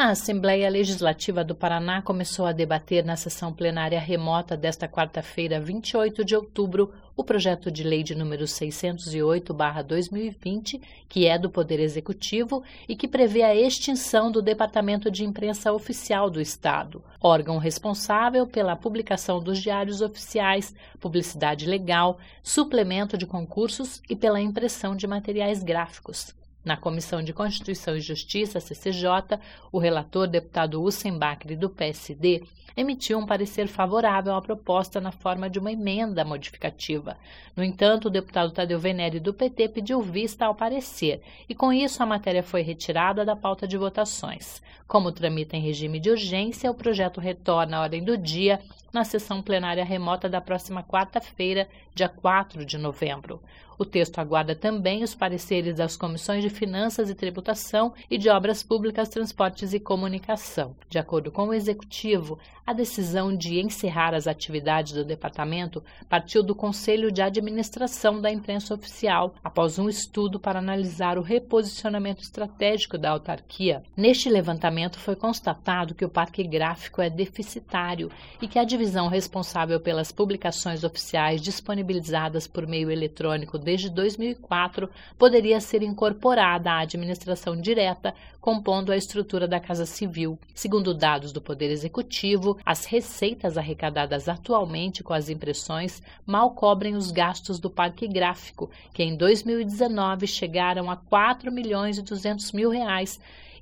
A Assembleia Legislativa do Paraná começou a debater na sessão plenária remota desta quarta-feira, 28 de outubro, o projeto de lei de número 608/2020, que é do Poder Executivo e que prevê a extinção do Departamento de Imprensa Oficial do Estado, órgão responsável pela publicação dos diários oficiais, publicidade legal, suplemento de concursos e pela impressão de materiais gráficos. Na Comissão de Constituição e Justiça, CCJ, o relator deputado Hussein Bakri, do PSD, emitiu um parecer favorável à proposta na forma de uma emenda modificativa. No entanto, o deputado Tadeu Venere, do PT, pediu vista ao parecer e, com isso, a matéria foi retirada da pauta de votações. Como tramita em regime de urgência, o projeto retorna à ordem do dia na sessão plenária remota da próxima quarta-feira, dia 4 de novembro. O texto aguarda também os pareceres das comissões de Finanças e Tributação e de Obras Públicas, Transportes e Comunicação. De acordo com o Executivo, a decisão de encerrar as atividades do departamento partiu do Conselho de Administração da Imprensa Oficial, após um estudo para analisar o reposicionamento estratégico da autarquia. Neste levantamento foi constatado que o parque gráfico é deficitário e que a divisão responsável pelas publicações oficiais disponibilizadas por meio eletrônico desde 2004 poderia ser incorporada à administração direta, compondo a estrutura da Casa Civil. Segundo dados do Poder Executivo, as receitas arrecadadas atualmente com as impressões mal cobrem os gastos do parque gráfico, que em 2019 chegaram a 4 milhões e 200 mil reais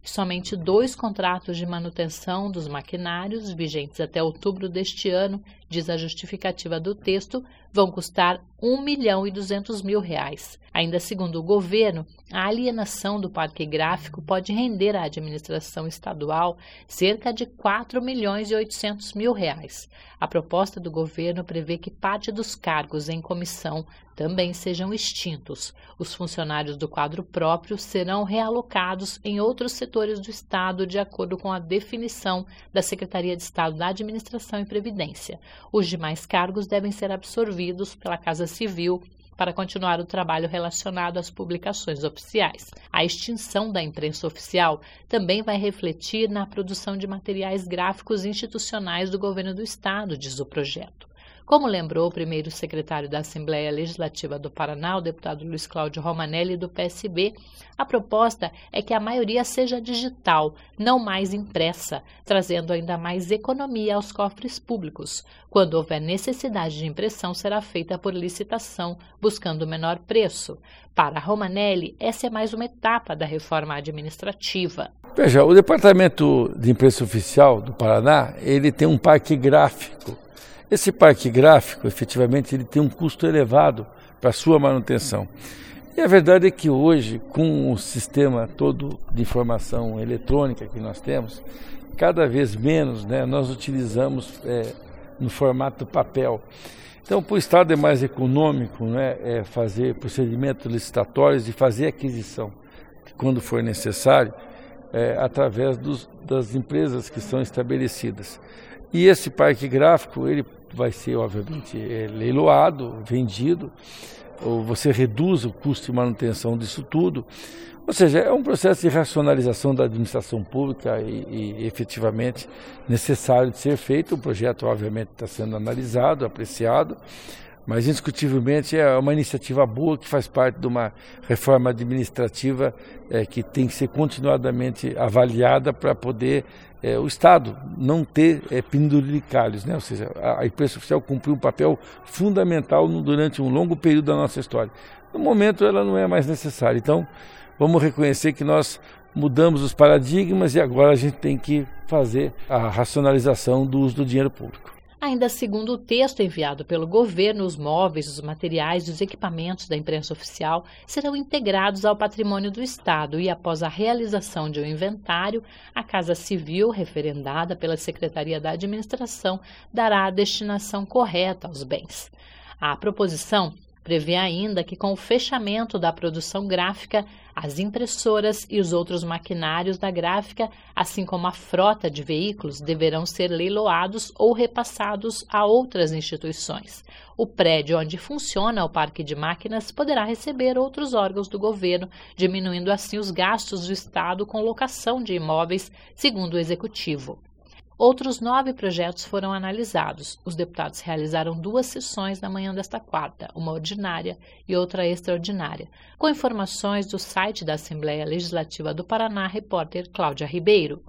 somente dois contratos de manutenção dos maquinários, vigentes até outubro deste ano, diz a justificativa do texto, vão custar 1 milhão e 200 mil reais. Ainda segundo o governo, a alienação do parque gráfico pode render à administração estadual cerca de 4 milhões e 800 mil reais. A proposta do governo prevê que parte dos cargos em comissão também sejam extintos. Os funcionários do quadro próprio serão realocados em outros setores do Estado, de acordo com a definição da Secretaria de Estado da Administração e Previdência. Os demais cargos devem ser absorvidos pela Casa Civil para continuar o trabalho relacionado às publicações oficiais. A extinção da imprensa oficial também vai refletir na produção de materiais gráficos institucionais do governo do Estado, diz o projeto. Como lembrou o primeiro secretário da Assembleia Legislativa do Paraná, o deputado Luiz Cláudio Romanelli, do PSB, a proposta é que a maioria seja digital, não mais impressa, trazendo ainda mais economia aos cofres públicos. Quando houver necessidade de impressão, será feita por licitação, buscando o menor preço. Para Romanelli, essa é mais uma etapa da reforma administrativa. Veja, o Departamento de Imprensa Oficial do Paraná, ele tem um parque gráfico esse parque gráfico, efetivamente, ele tem um custo elevado para sua manutenção. E a verdade é que hoje, com o sistema todo de informação eletrônica que nós temos, cada vez menos né, nós utilizamos é, no formato papel. Então, para o Estado é mais econômico né, é fazer procedimentos licitatórios e fazer aquisição, quando for necessário, é, através dos, das empresas que são estabelecidas. E esse parque gráfico, ele vai ser, obviamente, é, leiloado, vendido, ou você reduz o custo de manutenção disso tudo. Ou seja, é um processo de racionalização da administração pública e, e efetivamente necessário de ser feito. O projeto, obviamente, está sendo analisado, apreciado, mas indiscutivelmente é uma iniciativa boa que faz parte de uma reforma administrativa é, que tem que ser continuadamente avaliada para poder é, o Estado não ter é, penduricalhos, né? ou seja, a, a imprensa oficial cumpriu um papel fundamental no, durante um longo período da nossa história. No momento ela não é mais necessária, então vamos reconhecer que nós mudamos os paradigmas e agora a gente tem que fazer a racionalização do uso do dinheiro público. Ainda segundo o texto enviado pelo governo, os móveis, os materiais e os equipamentos da imprensa oficial serão integrados ao patrimônio do Estado e, após a realização de um inventário, a Casa Civil, referendada pela Secretaria da Administração, dará a destinação correta aos bens. A proposição Prevê ainda que, com o fechamento da produção gráfica, as impressoras e os outros maquinários da gráfica, assim como a frota de veículos, deverão ser leiloados ou repassados a outras instituições. O prédio onde funciona o parque de máquinas poderá receber outros órgãos do governo, diminuindo assim os gastos do Estado com locação de imóveis, segundo o Executivo. Outros nove projetos foram analisados. Os deputados realizaram duas sessões na manhã desta quarta, uma ordinária e outra extraordinária. Com informações do site da Assembleia Legislativa do Paraná, repórter Cláudia Ribeiro.